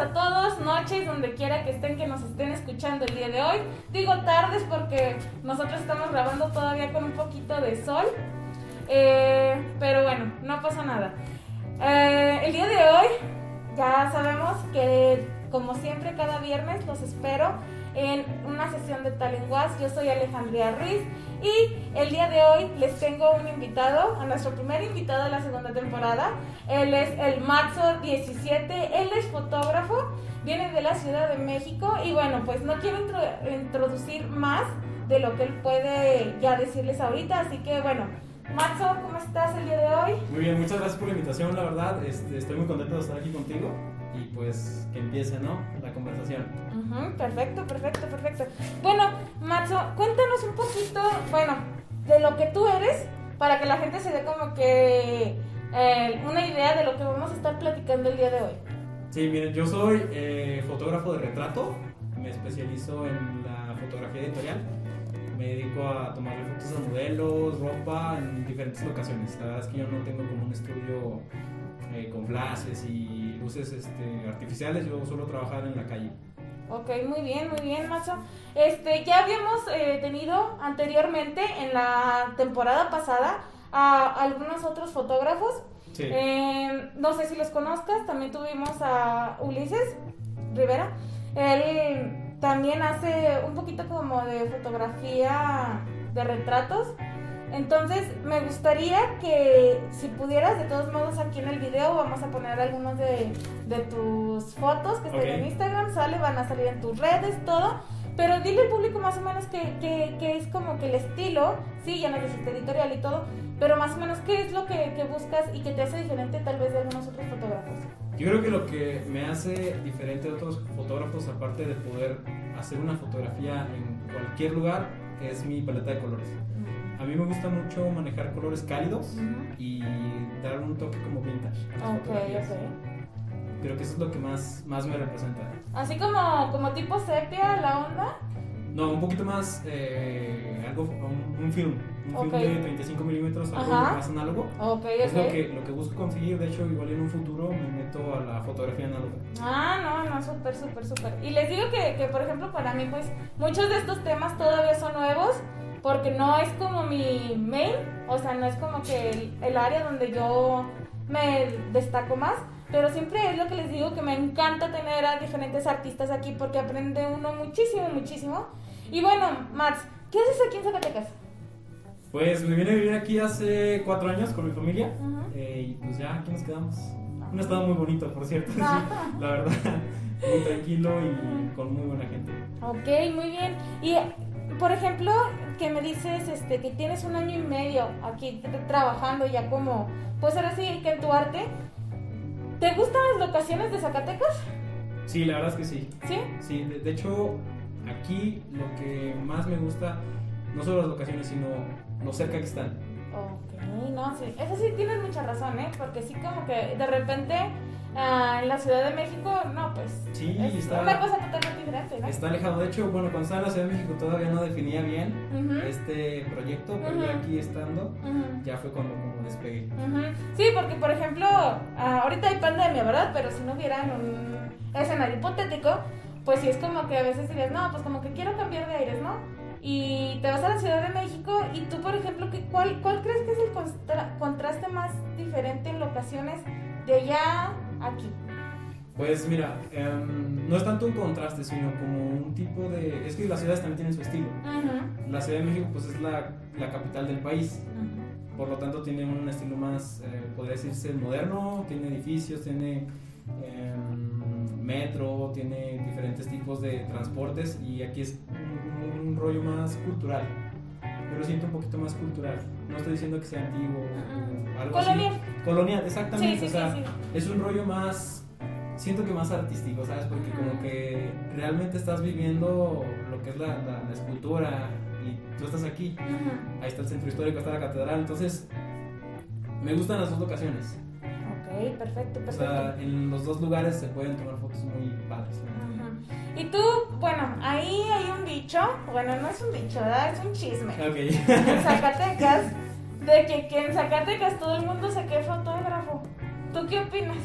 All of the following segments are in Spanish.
a todos, noches, donde quiera que estén, que nos estén escuchando el día de hoy. Digo tardes porque nosotros estamos grabando todavía con un poquito de sol, eh, pero bueno, no pasa nada. Eh, el día de hoy ya sabemos que como siempre cada viernes los espero en una sesión de Talenguas. Yo soy Alejandría Ruiz y el día de hoy les tengo un invitado, a nuestro primer invitado de la segunda temporada. Él es el Marzo 17, él es fotógrafo, viene de la Ciudad de México y bueno, pues no quiero intro- introducir más de lo que él puede ya decirles ahorita, así que bueno, Marzo, ¿cómo estás el día de hoy? Muy bien, muchas gracias por la invitación, la verdad. Este, estoy muy contento de estar aquí contigo y pues que empiece, ¿no? La conversación. Ujú, perfecto, perfecto, perfecto. Bueno, Matzo, cuéntanos un poquito, bueno, de lo que tú eres, para que la gente se dé como que eh, una idea de lo que vamos a estar platicando el día de hoy. Sí, miren, yo soy eh, fotógrafo de retrato, me especializo en la fotografía editorial. Me dedico a tomarle fotos a modelos, ropa en diferentes locaciones. La verdad es que yo no tengo como un estudio eh, con flashes y luces este, artificiales, yo suelo trabajar en la calle. Ok, muy bien, muy bien, Macho. Este, ya habíamos eh, tenido anteriormente en la temporada pasada a algunos otros fotógrafos. Sí. Eh, no sé si los conozcas, también tuvimos a Ulises Rivera. Él también hace un poquito como de fotografía de retratos. Entonces me gustaría que si pudieras, de todos modos aquí en el video vamos a poner algunos de, de tus fotos que están Ok. en Instagram, sale, van a salir en tus redes, todo. Pero dile al público más o menos que, que, que es como que el estilo, sí, ya nos dijiste editorial y todo, pero más o menos qué es lo que, que buscas y que te hace diferente tal vez de algunos otros fotógrafos. Yo creo que lo que me hace diferente de otros fotógrafos, aparte de poder hacer una fotografía en cualquier lugar, es mi paleta de colores. A mí me gusta mucho manejar colores cálidos Ujú. y dar un toque como vintage a las Ok, fotografías. ok. Creo que eso es lo que más, más me representa. Así como, como tipo sepia la onda. No, un poquito más, eh, algo, un, un film, un Ok. film de 35 milímetros, algo Ajá. más análogo. Es lo que, lo que busco conseguir, de hecho, igual en un futuro me a la fotografía análoga. Ah, no, no, súper, súper, súper. Y les digo que, que, por ejemplo, para mí, pues, muchos de estos temas todavía son nuevos, porque no es como mi main, o sea, no es como que el, el área donde yo me destaco más, pero siempre es lo que les digo, que me encanta tener a diferentes artistas aquí, porque aprende uno muchísimo, muchísimo. Y bueno, Max, ¿qué haces aquí en Zacatecas? Pues me vine a vivir aquí hace cuatro años con mi familia eh, y pues ya aquí nos quedamos. Un estado muy bonito, por cierto, sí, la verdad, muy tranquilo y con muy buena gente. Ok, muy bien. Y, por ejemplo, que me dices este, que tienes un año y medio aquí tra- trabajando ya como, pues ahora sí que en tu arte. ¿Te gustan las locaciones de Zacatecas? Sí, la verdad es que sí. ¿Sí? Sí, de, de hecho, aquí lo que más me gusta, no solo las locaciones, sino lo cerca que están. Ok, no, sí. Eso sí tienes mucha razón, ¿eh? Porque sí como que de repente ah, en la Ciudad de México, no, pues Sí, es está- una cosa totalmente diferente, ¿no? Está alejado, de hecho, bueno, cuando estaba en la Ciudad de México todavía no definía bien este proyecto, pero ya aquí estando, ya fue cuando como despegué. Sí, porque por ejemplo, ah, ahorita hay pandemia, ¿verdad? Pero si no hubiera un escenario hipotético, pues sí es como que a veces dirías, no, pues como que quiero cambiar de aires, ¿no? Y te vas a la Ciudad de México y tú, por ejemplo, ¿qué- cuál, ¿cuál crees que es el contraste más diferente en locaciones de allá a aquí? Pues mira, em, no es tanto un contraste, sino como un tipo de... Es que las ciudades también tienen su estilo. La Ciudad de México pues es la, la capital del país, por lo tanto tiene un estilo más, eh, podría decirse, moderno, tiene edificios, tiene em, metro, tiene diferentes tipos de transportes y aquí es un, un rollo más cultural. Yo lo siento un poquito más cultural. No estoy diciendo que sea antiguo o algo Colonial. así. Colonial, exactamente. Sí, sí, o sea, sí, es un rollo más, siento que más artístico, ¿sabes? Porque como que realmente estás viviendo lo que es la, la- la escultura y tú estás aquí. Ahí está el centro histórico, está la catedral. Entonces, me gustan las dos locaciones. Ok, perfecto, O perfecto. sea, en los dos lugares se pueden tomar fotos muy padres. Y tú, bueno, ahí hay un dicho, bueno, no es un dicho, ¿verdad? Es un chisme. Ok. En Zacatecas, de que, que en Zacatecas todo el mundo se quede fotógrafo. ¿Tú qué opinas?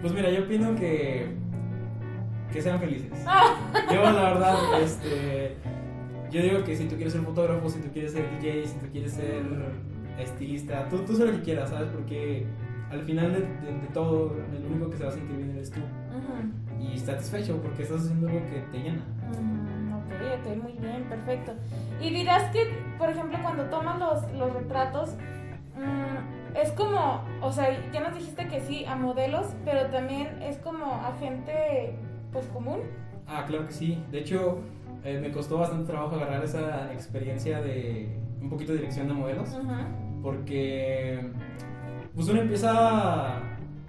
Pues mira, yo opino que. que sean felices. Ah, Yo, la verdad, este. Yo digo que si tú quieres ser fotógrafo, si tú quieres ser DJ, si tú quieres ser estilista, tú, tú sé lo que quieras, ¿sabes? Porque al final de, de- de todo, el único que se va a sentir bien eres tú. ujú. Y satisfecho porque estás haciendo algo que te llena. Mm, ok, ok, muy bien, perfecto. Y dirás que, por ejemplo, cuando toman los, los retratos, mm, es como, o sea, ya nos dijiste que sí, a modelos, pero también es como a gente, pues, común. Ah, claro que sí. De hecho, eh, me costó bastante trabajo agarrar esa experiencia de un poquito de dirección de modelos. Porque pues uno empieza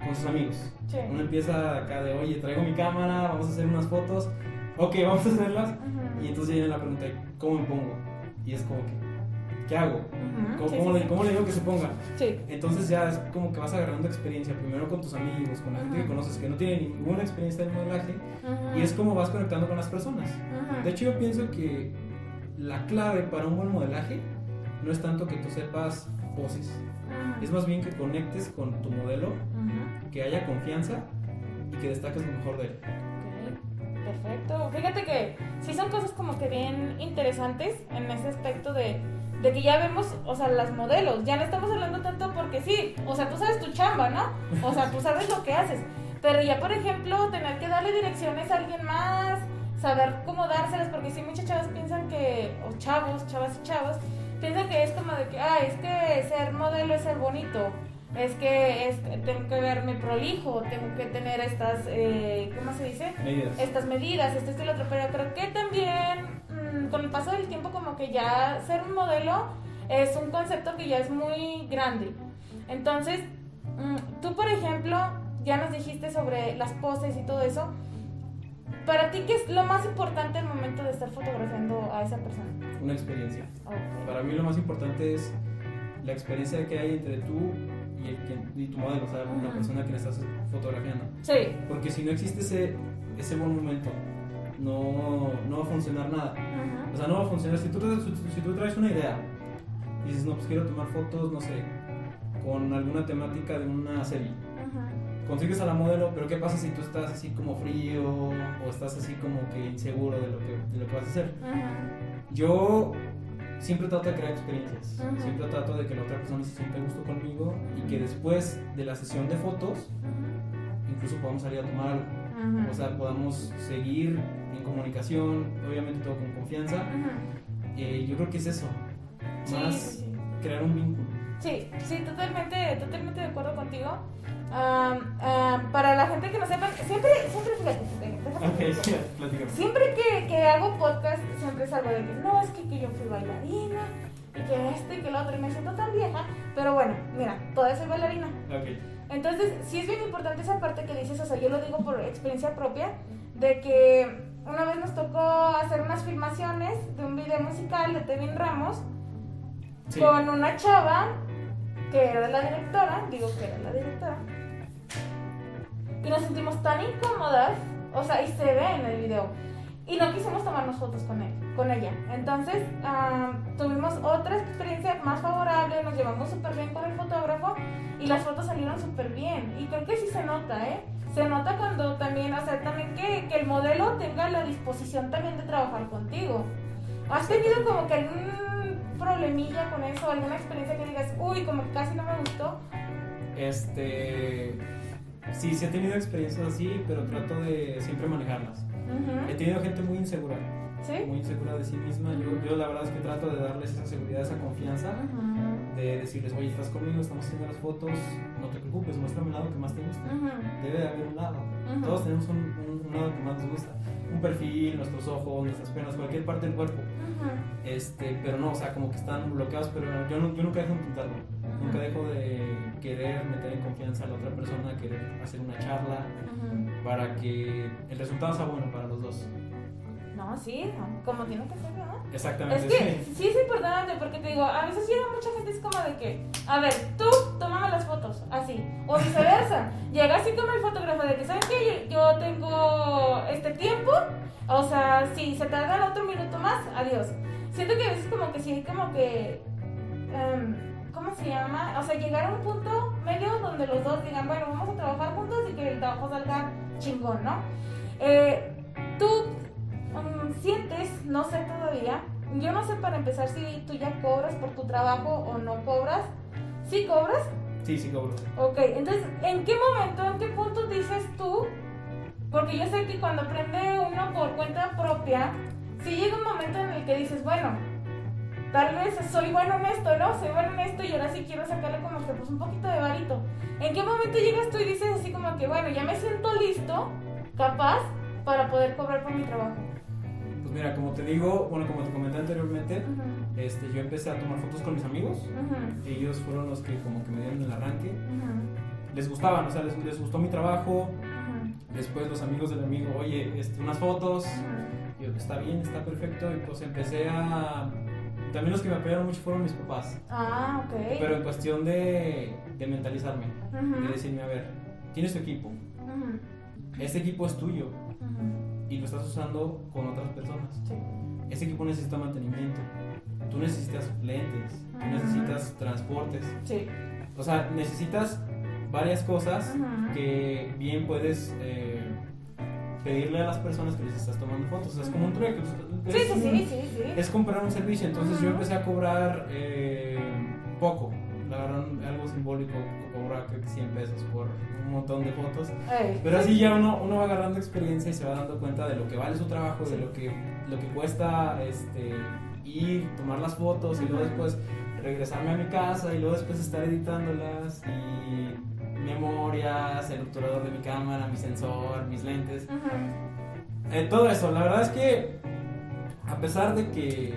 con sus amigos. Sí. Uno empieza acá de, oye, traigo mi cámara, vamos a hacer unas fotos. Ok, vamos a hacerlas. ujú, Y entonces viene la pregunta, ¿cómo me pongo? Y es como que, ¿qué hago? ujú, ¿Cómo, sí, cómo sí, le, cómo le digo que se ponga? Entonces ya es como que vas agarrando experiencia, primero con tus amigos, con la gente que Ujú. conoces que no tiene ninguna experiencia en modelaje. Y es como vas conectando con las personas. De hecho, yo pienso que la clave para un buen modelaje no es tanto que tú sepas poses, ujú, es más bien que conectes con tu modelo, ujú. que haya confianza y que destaques lo mejor de él. Perfecto. Fíjate que sí son cosas como que bien interesantes en ese aspecto de, de que ya vemos, o sea, las modelos. Ya no estamos hablando tanto porque sí, o sea, tú sabes tu chamba, ¿no? O sea, tú sabes lo que haces. Pero ya, por ejemplo, tener que darle direcciones a alguien más, saber cómo dárselas, porque sí, muchas chavas piensan que, o chavos, chavas y chavos, piensan que es como de que, ah, es que ser modelo es ser bonito. Es que, es que tengo que verme prolijo, tengo que tener estas, eh, ¿cómo se dice? Medidas. Estas medidas, esto, esto y lo otro. Pero creo que también mm, con el paso del tiempo como que ya ser un modelo es un concepto que ya es muy grande. Entonces, mm, tú por ejemplo, ya nos dijiste sobre las poses y todo eso. Para ti, ¿qué es lo más importante al momento de estar fotografiando a esa persona? Una experiencia. Para mí lo más importante es la experiencia que hay entre tú y, el que- y tu modelo, o sea, la persona que estás fotografiando. Sí. Porque si no existe ese, ese buen momento, no, no va a funcionar nada. Ujú. O sea, no va a funcionar. Si tú, si tú traes una idea y dices, no, pues quiero tomar fotos, no sé, con alguna temática de una serie. Consigues a la modelo, pero ¿qué pasa si tú estás así como frío o estás así como que inseguro de lo que, de lo que vas a hacer? Ujú. Yo siempre trato de crear experiencias. Ujú. Siempre trato de que la otra persona se sienta a gusto conmigo y que después de la sesión de fotos incluso podamos salir a tomar algo. Ujú. O sea, podamos seguir en comunicación, obviamente todo con confianza. Eh, yo creo que es eso, Sí, más sí, sí. crear un vínculo. Sí, sí, totalmente, totalmente de acuerdo contigo. Am, para la gente que no sepa, siempre, siempre, fíjate, déjame. Siempre que, que hago podcast, siempre salgo de que no, es que, que yo fui bailarina, y que esto y que lo otro, y me siento tan vieja, pero bueno, mira, todavía soy bailarina. Ok. Entonces, sí es bien importante esa parte que dices, o sea, yo lo digo por experiencia propia, de que una vez nos tocó hacer unas filmaciones de un video musical de Tevin Ramos, Sí. con una chava que era la directora, digo que era la directora, y nos sentimos tan incómodas, o sea, y se ve en el video, y no quisimos tomarnos fotos con él, con ella. Entonces ah, tuvimos otra experiencia más favorable, nos llevamos súper bien con el fotógrafo y las fotos salieron súper bien. Y creo que sí se nota, ¿eh? Se nota cuando también, o sea, también que, que el modelo tenga la disposición también de trabajar contigo. ¿Has tenido como que algún problemilla con eso, alguna experiencia que digas, uy, como que casi no me gustó? Este. Sí, sí he tenido experiencias así, pero trato de siempre manejarlas. He Ujú. tenido gente muy insegura, ¿Sí? muy insegura de sí misma. Yo, yo la verdad es que trato de darles esa seguridad, esa confianza, Ujú. de decirles, oye, estás conmigo, estamos haciendo las fotos, no te preocupes, muéstrame el lado que más te gusta. Ujú. Debe de haber un lado. Todos tenemos un, un- un lado que más nos gusta. Un perfil, nuestros ojos, nuestras piernas, cualquier parte del cuerpo. Este, pero no, o sea, como que están bloqueados, pero yo, no- yo nunca dejo de intentarlo. Nunca dejo de querer meter en confianza a la otra persona, querer hacer una charla para que el resultado sea bueno para los dos. No, sí, como tiene que ser, ¿no? Exactamente. Es que sí. sí es importante porque te digo, a veces llega mucha gente es como de que, a ver, tú tómame las fotos, así, o viceversa. Llega así como el fotógrafo de que, ¿sabes qué? Yo, yo tengo este tiempo, o sea, si se tardan otro minuto tomas, adiós. Siento que a veces como que sí como que... em, ¿Cómo se llama? O sea, llegar a un punto medio donde los dos digan, bueno, vamos a trabajar juntos y que el trabajo salga chingón, ¿no? Eh, tú mm, sientes, no sé todavía, yo no sé para empezar si tú ya cobras por tu trabajo o no cobras. ¿Sí cobras? Sí, sí, cobro. Ok, entonces, ¿en qué momento, en qué punto dices tú? Porque yo sé que cuando aprende uno por cuenta propia, si llega un momento en el que dices, bueno, tal vez soy bueno en esto, ¿no? Soy bueno en esto y ahora sí quiero sacarle como que pues un poquito de varito. ¿En qué momento llegas tú y dices así como que, bueno, ya me siento listo, capaz, para poder cobrar por mi trabajo? Pues mira, como te digo, bueno, como te comenté anteriormente, este, yo empecé a tomar fotos con mis amigos. Ellos fueron los que como que me dieron el arranque. Les gustaban, o sea, les, les gustó mi trabajo. Después los amigos del amigo, oye, este, unas fotos. ujú. Yo, está bien, está perfecto. Y pues empecé a... También los que me apoyaron mucho fueron mis papás. Ah, ok. Pero en cuestión de, de mentalizarme, Ujú, de decirme, a ver, tienes tu equipo. ujú, Este equipo es tuyo y lo estás usando con otras personas. Sí. Ese equipo necesita mantenimiento. Tú necesitas suplentes, tú necesitas transportes. Sí. O sea, necesitas varias cosas que bien puedes eh, pedirle a las personas que les estás tomando fotos. O sea, es como un trueque. Sí, es sí, sí, sí, sí. Es comprar un servicio. Entonces yo empecé a cobrar eh, poco. La verdad, algo simbólico, cobrar creo que 100 pesos por un montón de fotos. Pero así ya uno, uno va agarrando experiencia y se va dando cuenta de lo que vale su trabajo, de lo que, lo que cuesta este, ir, tomar las fotos y luego después regresarme a mi casa y luego después estar editándolas y memorias, el obturador de mi cámara, mi sensor, mis lentes. Eh, todo eso, la verdad es que a pesar de que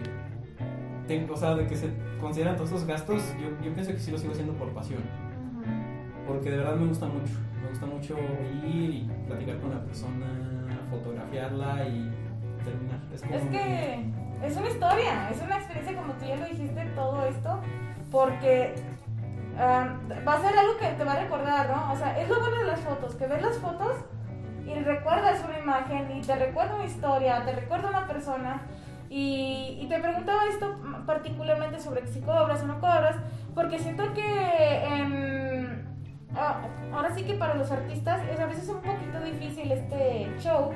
tengo, o sea, de que se consideran todos esos gastos, yo, yo pienso que sí lo sigo haciendo por pasión, porque de verdad me gusta mucho, me gusta mucho ir y platicar con la persona, fotografiarla y terminar. Es, como Es que es una historia, es una experiencia como tú ya lo dijiste, todo esto, porque ah, va a ser algo que te va a recordar, ¿no? O sea, es lo bueno de las fotos, que ves las fotos y recuerdas una imagen y te recuerda una historia, te recuerda una persona. Y, te preguntaba esto particularmente sobre si cobras o no cobras, porque siento que en- ah, ahora sí que para los artistas es a veces un poquito difícil este show,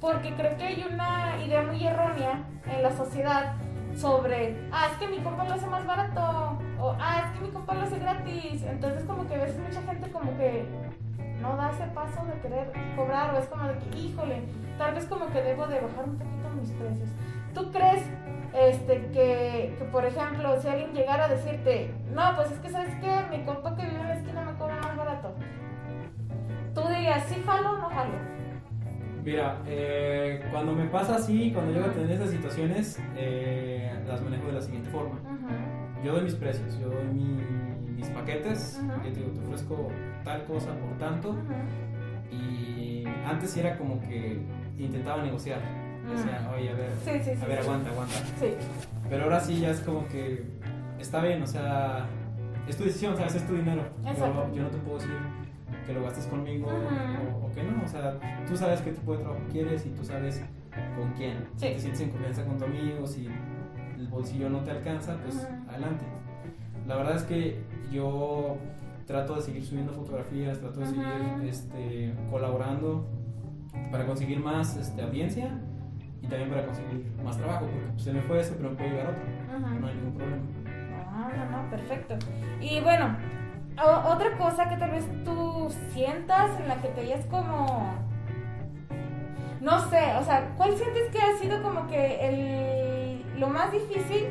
porque creo que hay una idea muy errónea en la sociedad sobre, ah, es que mi compa lo hace más barato, o ah, es que mi compa lo hace gratis. Entonces como que a veces mucha gente como que no da ese paso de querer cobrar, o es como de que, híjole, tal vez como que debo de bajar un poquito mis precios. ¿Tú crees este, que, que, por ejemplo, si alguien llegara a decirte, no, pues es que sabes que mi compa que vive en la esquina me cobra más barato? Tú dirías, ¿sí jalo o no jalo? Mira, eh, cuando me pasa así, cuando llego a tener esas situaciones, eh, las manejo de la siguiente forma. Ujú. Yo doy mis precios, yo doy mi- mis paquetes, yo te digo, te ofrezco tal cosa por tanto. Y antes era como que intentaba negociar. Decía, oye, a ver, Sí, sí, sí. a ver, aguanta, aguanta. Pero ahora sí ya es como que está bien, o sea, es tu decisión, ¿sabes? Es tu dinero. Yo, yo no te puedo decir que lo gastes conmigo o, o que no, o sea, tú sabes qué tipo de trabajo quieres y tú sabes con quién. Si te sientes en confianza con tu amigo, si el bolsillo no te alcanza, pues. Adelante. La verdad es que yo trato de seguir subiendo fotografías, trato de seguir este, colaborando para conseguir más este, audiencia y también para conseguir más trabajo, porque pues, se me fue ese, pero me puede llegar otro. No hay ningún problema. No, no, no, perfecto. Y bueno, otra cosa que tal vez tú sientas en la que te hayas como... No sé, o sea, ¿cuál sientes que ha sido como que el, lo más difícil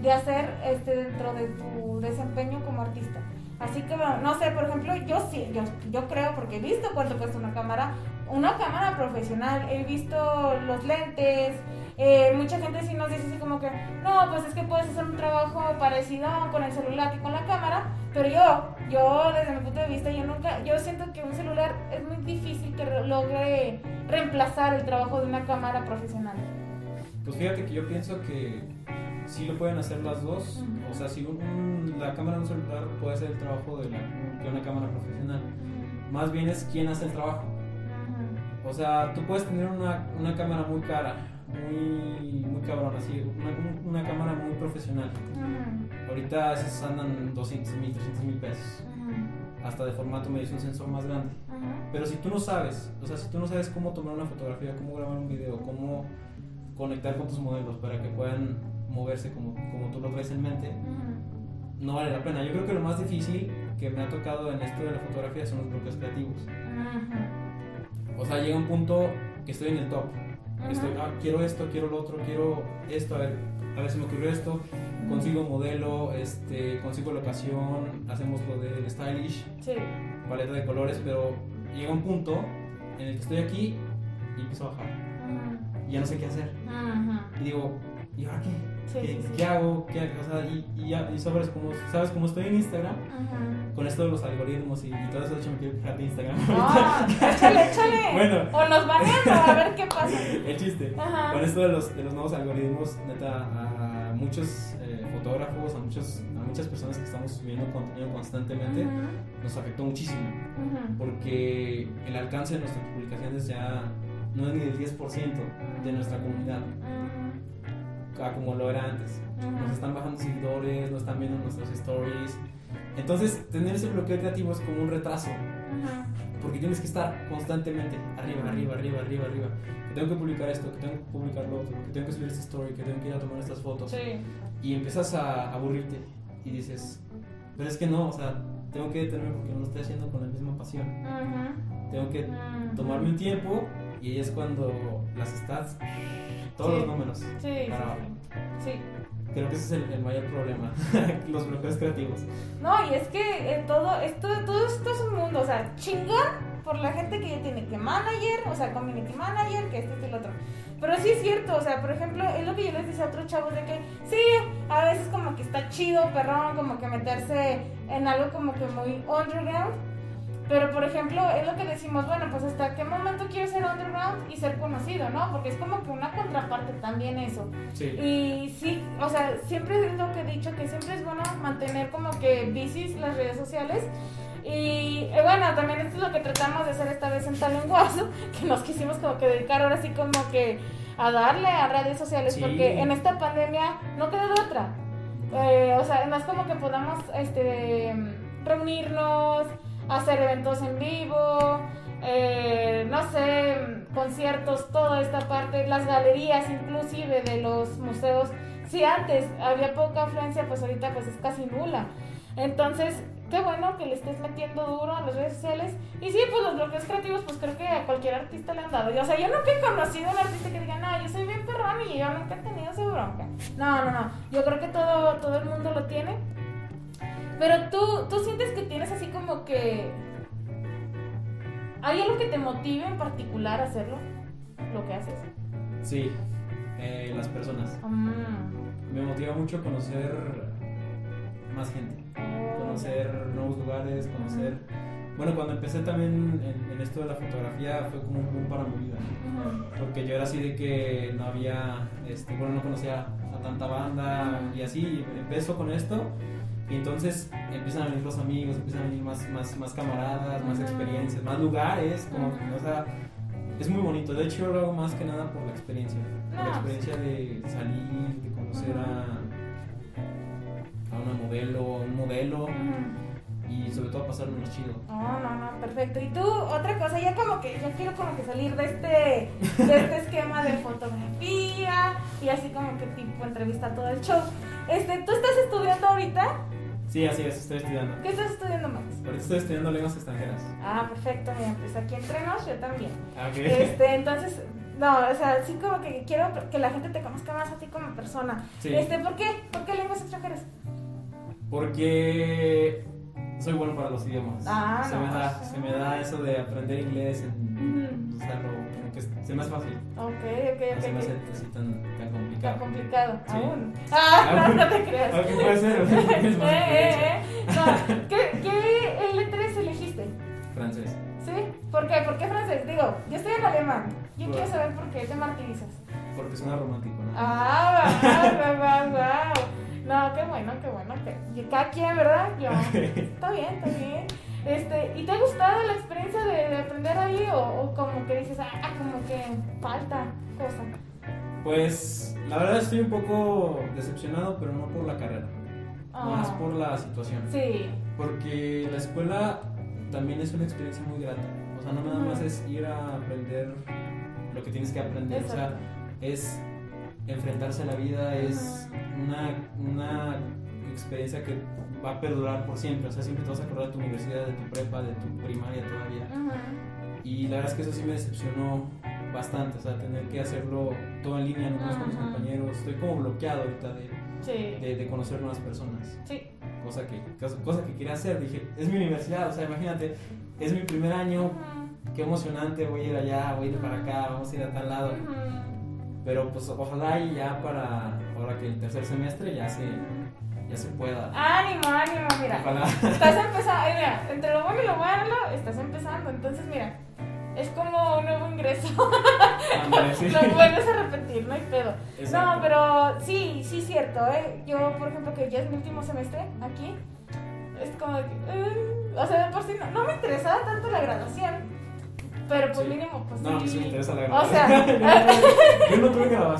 de hacer este dentro de tu desempeño como artista? Así que, no sé, por ejemplo, yo sí, yo, yo creo, porque he visto cuánto cuesta una cámara, una cámara profesional, he visto los lentes, eh, mucha gente sí nos dice así como que, no, pues es que puedes hacer un trabajo parecido con el celular que con la cámara, pero yo, yo desde mi punto de vista, yo nunca, yo siento que un celular es muy difícil que re- logre reemplazar el trabajo de una cámara profesional. Pues fíjate que yo pienso que sí lo pueden hacer las dos. O sea, si un- la cámara de un celular puede hacer el trabajo de, la, de una cámara profesional. Más bien es quién hace el trabajo. O sea, tú puedes tener una, una cámara muy cara, muy, muy cabrón, así, una, una cámara muy profesional. Ahorita esas andan 200 mil, 300 mil pesos. Hasta de formato me dice un sensor más grande. Pero si tú no sabes, o sea, si tú no sabes cómo tomar una fotografía, cómo grabar un video, cómo conectar con tus modelos para que puedan moverse como, como tú lo traes en mente, no vale la pena. Yo creo que lo más difícil que me ha tocado en esto de la fotografía son los bloques creativos. O sea, llega un punto que estoy en el top. Estoy, ah, quiero esto, quiero lo otro, quiero esto, a ver, a ver si me ocurrió esto, consigo modelo, este, consigo locación, hacemos lo del stylish, paleta de colores, pero llega un punto en el que estoy aquí y empiezo a bajar. Y ya no sé qué hacer. Y digo, ¿y ahora qué? ¿Qué, hago? ¿Qué, o sea, y, y, y sabes, cómo, sabes cómo estoy en Instagram, con esto de los algoritmos y, todo eso, de hecho me quiero quejar de Instagram. Ah, échale, échale. Bueno. O nos banean a ver qué pasa. El chiste. Con esto de los, de los nuevos algoritmos, neta, a muchos eh, fotógrafos, a, muchos, a muchas personas que estamos subiendo contenido constantemente, nos afectó muchísimo. Porque el alcance de nuestras publicaciones ya no es ni del 10% de nuestra comunidad como lo era antes. Nos están bajando seguidores, nos están viendo nuestras stories. Entonces, tener ese bloqueo creativo es como un retraso. Porque tienes que estar constantemente arriba, arriba, arriba, arriba, arriba. Que tengo que publicar esto, que tengo que publicar lo otro, que tengo que subir esta story, que tengo que ir a tomar estas fotos. Y empiezas a aburrirte y dices, pero es que no, o sea, tengo que detenerme porque no lo estoy haciendo con la misma pasión. Tengo que tomarme un tiempo y ahí es cuando las stats todos los números. Sí, sí, Creo que ese es el, mayor problema, los bloqueos creativos. No, y es que eh, todo, esto, todo esto es un mundo, o sea, chingón por la gente que ya tiene que manager, o sea, community manager, que este y el otro. Pero sí es cierto, o sea, por ejemplo, es lo que yo les decía a otros chavos de que sí, a veces como que está chido, perrón, como que meterse en algo como que muy underground pero, por ejemplo, es lo que decimos, bueno, pues hasta qué momento quiero ser underground y ser conocido, ¿no? Porque es como que una contraparte también eso. Sí. Y sí, o sea, siempre es lo que he dicho, que siempre es bueno mantener como que bicis las redes sociales. Y eh, bueno, también esto es lo que tratamos de hacer esta vez en Talenguazo, que nos quisimos como que dedicar ahora sí como que a darle a redes sociales, porque en esta pandemia no queda de otra. Eh, o sea, además como que podamos este, reunirnos, hacer eventos en vivo, eh, no sé, conciertos, toda esta parte, las galerías inclusive de los museos. Si antes había poca afluencia, pues ahorita pues es casi nula. Entonces, qué bueno que le estés metiendo duro a las redes sociales. Y sí, pues los bloqueos creativos, pues creo que a cualquier artista le han dado. o sea, yo nunca he conocido a un artista que diga, no, yo soy bien perrón y yo nunca he tenido esa bronca. No, no, no. Yo creo que todo, todo el mundo lo tiene. Pero tú, tú sientes que tienes así como que... ¿Hay algo que te motive en particular a hacerlo? Lo que haces. Sí, eh, las personas. Mm. Me motiva mucho conocer más gente. Oh, conocer nuevos lugares, conocer... Bueno, cuando empecé también en, esto de la fotografía fue como un boom para mi vida. Porque yo era así de que no había, este, bueno, no conocía a tanta banda y así. Empezó con esto y entonces empiezan a venir los amigos, empiezan a venir más, más, más camaradas, más experiencias, más lugares. Como, o sea, es muy bonito. De hecho, yo lo hago más que nada por la experiencia. Por la experiencia de salir, de conocer a, a una modelo, un modelo. Y sobre todo pasarme más chido. No, no, no, perfecto. Y tú, otra cosa, ya como que, ya quiero como que salir de este, de este esquema de fotografía y así como que tipo entrevista todo el show. Este, ¿tú estás estudiando ahorita? Sí, así es, estoy estudiando. ¿Qué estás estudiando, Max? Ahorita estoy estudiando lenguas extranjeras. Ah, perfecto, mira, pues aquí entre nos, yo también. Ah, este, entonces, no, o sea, sí como que quiero que la gente te conozca más a ti como persona. Sí. Este, ¿por qué? ¿Por qué lenguas extranjeras? Porque soy bueno para los idiomas. Ah, se, me da, pues, se me da eso de aprender inglés, en, usarlo, como que se me hace fácil. Ok, ok, ok. Se me hace así tan, tan complicado. Tan complicado, aún. Ah, no, te creas. Aunque puede ser, es más eh, eh, eh. No, ¿qué, ¿Qué letras elegiste? Francés. ¿Sí? ¿Por qué? ¿Por qué francés? Digo, yo estoy en alemán. Yo quiero saber por qué te martirizas. Porque suena romántico, ¿no? Ah, wow, wow, wow. No, qué bueno, qué bueno. Que, cada quien, ¿verdad? Yo. está bien, está bien. Este, ¿Y te ha gustado la experiencia de, aprender ahí o, como que dices, ah, como que falta cosa? Pues la verdad estoy un poco decepcionado, pero no por la carrera, más Oh. por la situación. Sí. Porque la escuela también es una experiencia muy grata. O sea, no nada más es ir a aprender lo que tienes que aprender. O sea, es enfrentarse a la vida, es una, una experiencia que va a perdurar por siempre. O sea, siempre te vas a acordar de tu universidad, de tu prepa, de tu primaria todavía. Ujú. Y la verdad es que eso sí me decepcionó bastante. O sea, tener que hacerlo todo en línea, no conozco a mis Ujú. compañeros. Estoy como bloqueado ahorita de, Sí. de, de conocer nuevas personas. Sí. Cosa que, cosa, que quería hacer. Dije, es mi universidad. O sea, imagínate, es mi primer año. Ujú. Qué emocionante, voy a ir allá, voy a ir para acá, vamos a ir a tal lado. Pero pues ojalá y ya para ahora que el tercer semestre ya se, ya se pueda. Ánimo, ánimo, mira. Ojalá. Estás empezando, ay, mira, entre lo bueno y lo malo, estás empezando. Entonces, mira, es como un nuevo ingreso. Ándale, sí. Lo vuelves a repetir, no hay pedo. No, pero sí, sí, cierto, ¿eh? Yo, por ejemplo, que ya es mi último semestre aquí, es como de que, eh, o sea, de por sí no, no me interesaba tanto la graduación. Pero pues Sí. mínimo, pues No, sí me interesa la O sea, yo, no tuve, yo no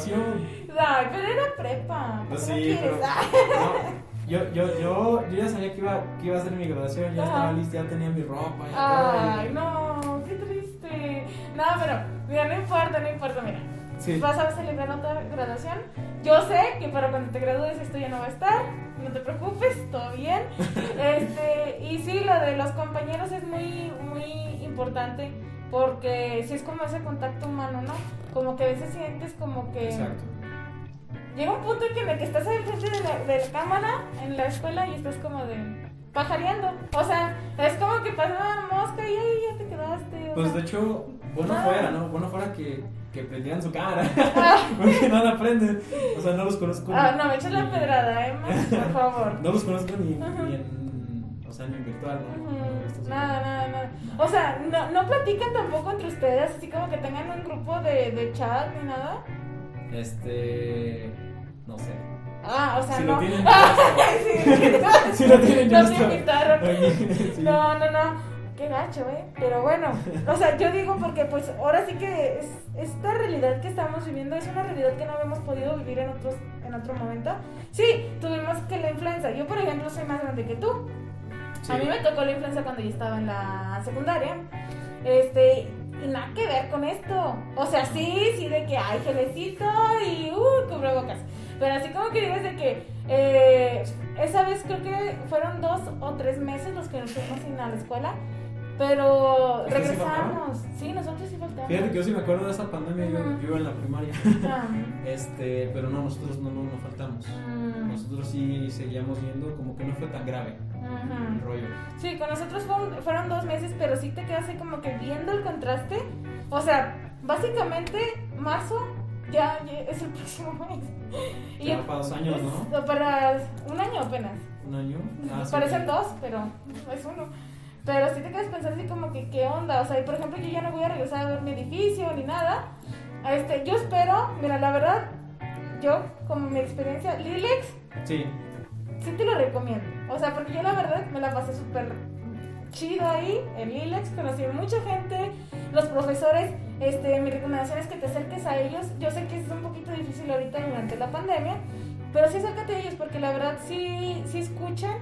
pero era prepa. ¿por Pues qué no sí, pero. No, yo, yo, yo, yo ya sabía que iba, que iba a ser mi graduación, ya estaba lista, ya tenía mi ropa, todo. Ay, y- no, qué triste. No, pero, mira, no importa, no importa, mira. Sí. Vas a celebrar otra graduación. Yo sé que para cuando te gradúes esto ya no va a estar. No te preocupes, todo bien. Este, y sí, lo de los compañeros es muy, muy importante porque sí es como ese contacto humano, ¿no? Como que a veces sientes como que... Exacto. Llega un punto en el que estás enfrente de la, de la cámara en la escuela y estás como de pajareando. O sea, es como que pasa una mosca y ay, ya te quedaste. Pues sea. de hecho, bueno Ah. fuera, ¿no? Bueno fuera que, que prendieran su cámara. Ah, Porque no la prenden. O sea, no los conozco. ah, no, me echas la pedrada, Emma, por favor. No los conozco ni, ni en. O sea, ni en virtual, ¿no? Son- Nada, nada, nada. O sea, no, no platican tampoco entre ustedes, así como que tengan un grupo de, de chat ni nada. Este. No sé. Ah, o sea, Si no. lo tienen, sí. Si lo tienen, yo No estoy- invitaron. Sí. No, no, no. Qué gacho, ¿eh? Pero bueno, o sea, yo digo porque pues ahora sí que es, esta realidad que estamos viviendo es una realidad que no habíamos podido vivir en otros en otro momento. Sí, tuvimos que la influenza. Yo, por ejemplo, soy más grande que tú. Sí. A mí me tocó la influenza cuando yo estaba en la secundaria. Este, y nada que ver con esto. O sea, sí, sí, de que hay gelecito y uh, cubrebocas. Pero así como que dices de que eh, esa vez creo que fueron dos o tres meses los que nos fuimos sin a la escuela. Pero ¿Ustedes sí regresamos. Sí, nosotros sí faltamos. Fíjate que yo sí me acuerdo de esa pandemia, yo, Ujú. yo iba en la primaria. Ah, Este, pero no, nosotros no, no, no faltamos. mm, Nosotros sí seguíamos viendo como que no fue tan grave el rollo. Sí, con nosotros fueron, fueron dos meses, pero sí te quedas ahí como que viendo el contraste. O sea, básicamente marzo ya, ya es el próximo mes. Ya para dos años, ¿no? es- Para un año apenas. Un año. Ah, sí, Parecen ok. dos, pero es uno. Pero sí te quedas pensando así como que, ¿qué onda? O sea, y por ejemplo, yo ya no voy a regresar a ver mi edificio ni nada. Este, yo espero, mira, la verdad, yo, como mi experiencia, Lilex, Sí, sí te lo recomiendo. O sea, porque yo la verdad me la pasé súper chido ahí en Lilex, conocí a mucha gente, los profesores, este, mi recomendación es que te acerques a ellos. Yo sé que es un poquito difícil ahorita durante la pandemia, pero sí acércate a ellos porque la verdad sí, sí escuchan.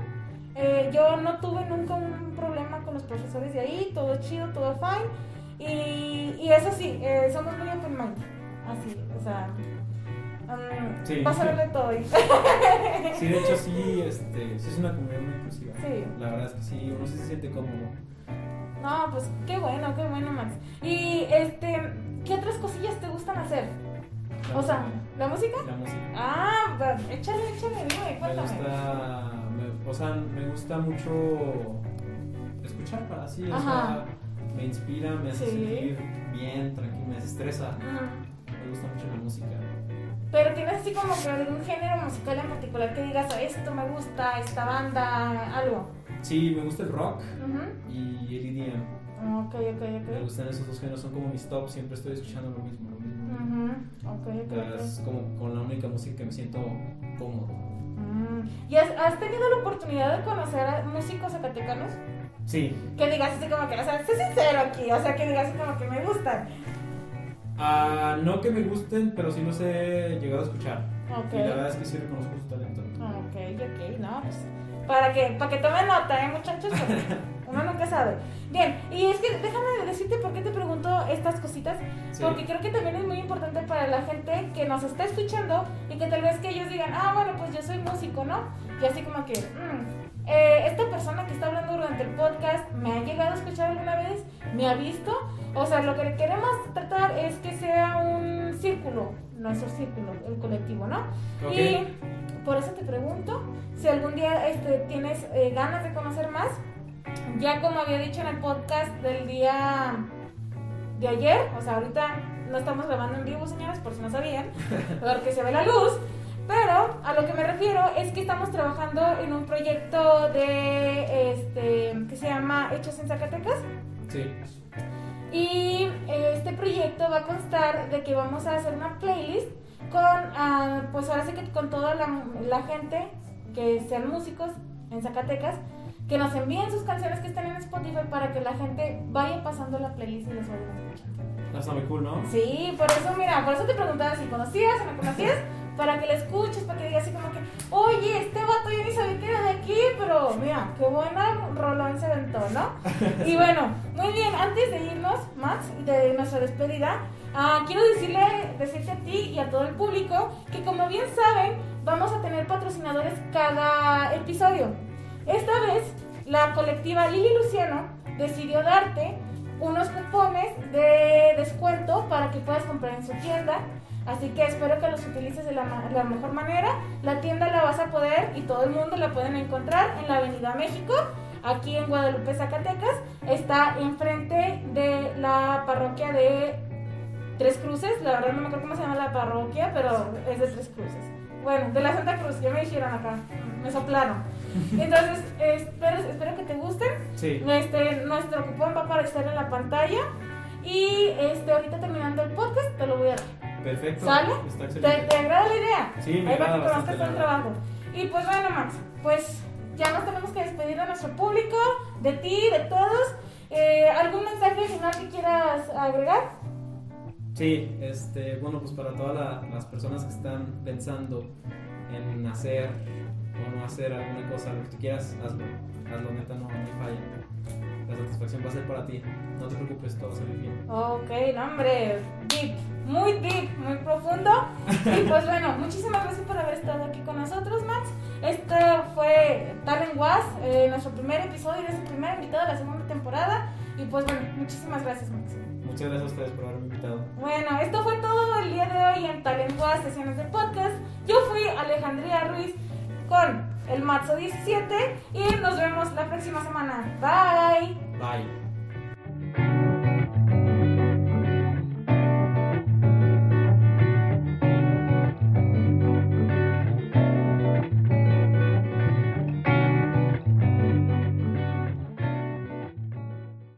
Eh, yo no tuve nunca un problema con los profesores de ahí, todo chido, todo fine. Y, y eso sí, eh, somos muy open mind. Así, o sea, um, Sí. vas a ver de todo. sí, de hecho sí, este, sí es una comunidad muy inclusiva. Sí. La verdad es que sí, uno sí se siente cómodo. No, pues qué bueno, qué bueno, Max. Y este, ¿qué otras cosillas te gustan hacer? La O sea, música. ¿la música? La música. Ah, va, échale, échale, dime, Me cuéntame. gusta, me- o sea, me gusta mucho escuchar para así, o Ajá. sea, me inspira, me hace Sí. sentir bien, tranquilo, me desestresa. Ujú. Me gusta mucho la música. Pero tienes así como que algún género musical en particular que digas, esto me gusta, esta banda, algo. Sí, me gusta el rock y el EDM. Ok, ok, Me ok. gustan esos dos géneros, son como mis tops, siempre estoy escuchando lo mismo, lo mismo. Ok, ok, ok. Es como con la única música que me siento cómodo. Mm. ¿Y has, has tenido la oportunidad de conocer a músicos zacatecanos? Sí, Que digas así como que, o sea, sé sincero aquí, o sea, que digas así como que me gustan. Ah, no que me gusten, pero sí los he llegado a escuchar. Ok. Y la verdad es que sí reconozco su talento. Ok, ok, no, pues. Para que, para que tomen nota, ¿eh, muchachos? Uno nunca sabe. Bien, y es que déjame decirte por qué te pregunto estas cositas. Sí. Porque creo que también es muy importante para la gente que nos está escuchando y que tal vez que ellos digan, ah, bueno, pues yo soy músico, ¿no? Y así como que, mm, eh, esta persona que está hablando durante el podcast me ha llegado a escuchar alguna vez, me ha visto. O sea, lo que queremos tratar es que sea un círculo, nuestro círculo, el colectivo, ¿no? Ok. Y por eso te pregunto si algún día este, tienes eh, ganas de conocer más. Ya como había dicho en el podcast del día de ayer, o sea, ahorita no estamos grabando en vivo, señores, por si no sabían, porque se ve la luz. Pero a lo que me refiero es que estamos trabajando en un proyecto de este que se llama Hechos en Zacatecas. Sí. Y este proyecto va a constar de que vamos a hacer una playlist con, ah, pues ahora sí que con toda la, la gente que sean músicos en Zacatecas, que nos envíen sus canciones que están en Spotify para que la gente vaya pasando la playlist y les vaya escuchando. Está muy cool, ¿no? Sí, por eso, mira, por eso te preguntaba si conocías o no conocías, para que la escuches, para que digas así como que, oye, este vato yo ni sabía que era de aquí, pero mira, qué buena rolón se aventó, ¿no? Y bueno, muy bien, antes de irnos, Max, de nuestra despedida, ah, quiero decirle, decirte a ti y a todo el público que como bien saben, vamos a tener patrocinadores cada episodio. Esta vez, la colectiva Lili Luciano decidió darte unos cupones de descuento para que puedas comprar en su tienda. Así que espero que los utilices de la, mejor manera. La tienda la vas a poder y todo el mundo la pueden encontrar en la Avenida México, aquí en Guadalupe, Zacatecas. Está enfrente de la parroquia de Tres Cruces. La verdad no me acuerdo cómo se llama la parroquia, pero es de Tres Cruces. Bueno, de la Santa Cruz, ya me dijeron acá, me soplaron. Entonces, espero, espero que te gusten. Sí. Este, nuestro cupón va a aparecer en la pantalla. Y este, ahorita terminando el podcast, te lo voy a dar. Perfecto. ¿Sale? Está ¿Te, te agrada la idea? Sí, me Ahí va agrada conozcas bastante, todo el trabajo. Y pues bueno, Max, pues ya nos tenemos que despedir de nuestro público, de ti, de todos. Eh, ¿Algún mensaje final que quieras agregar? Sí, este, bueno, pues para todas la- las personas que están pensando en hacer o no hacer alguna cosa, lo que tú quieras, hazlo. Hazlo, neta, no, no falla. La satisfacción va a ser para ti. No te preocupes, todo va a salir bien. Ok, no, hombre, deep, muy deep, muy profundo. Y pues bueno, muchísimas gracias por haber estado aquí con nosotros, Max. Este fue Talent Was, eh, nuestro primer episodio, el primer invitado de la segunda temporada. Y pues bueno, muchísimas gracias, Max. Muchas gracias a ustedes por haberme invitado. Bueno, esto fue todo el día de hoy en Talent Was, sesiones de podcast. Yo fui Alejandría Ruiz con el Matzo 17 y nos vemos la próxima semana. Bye. Bye.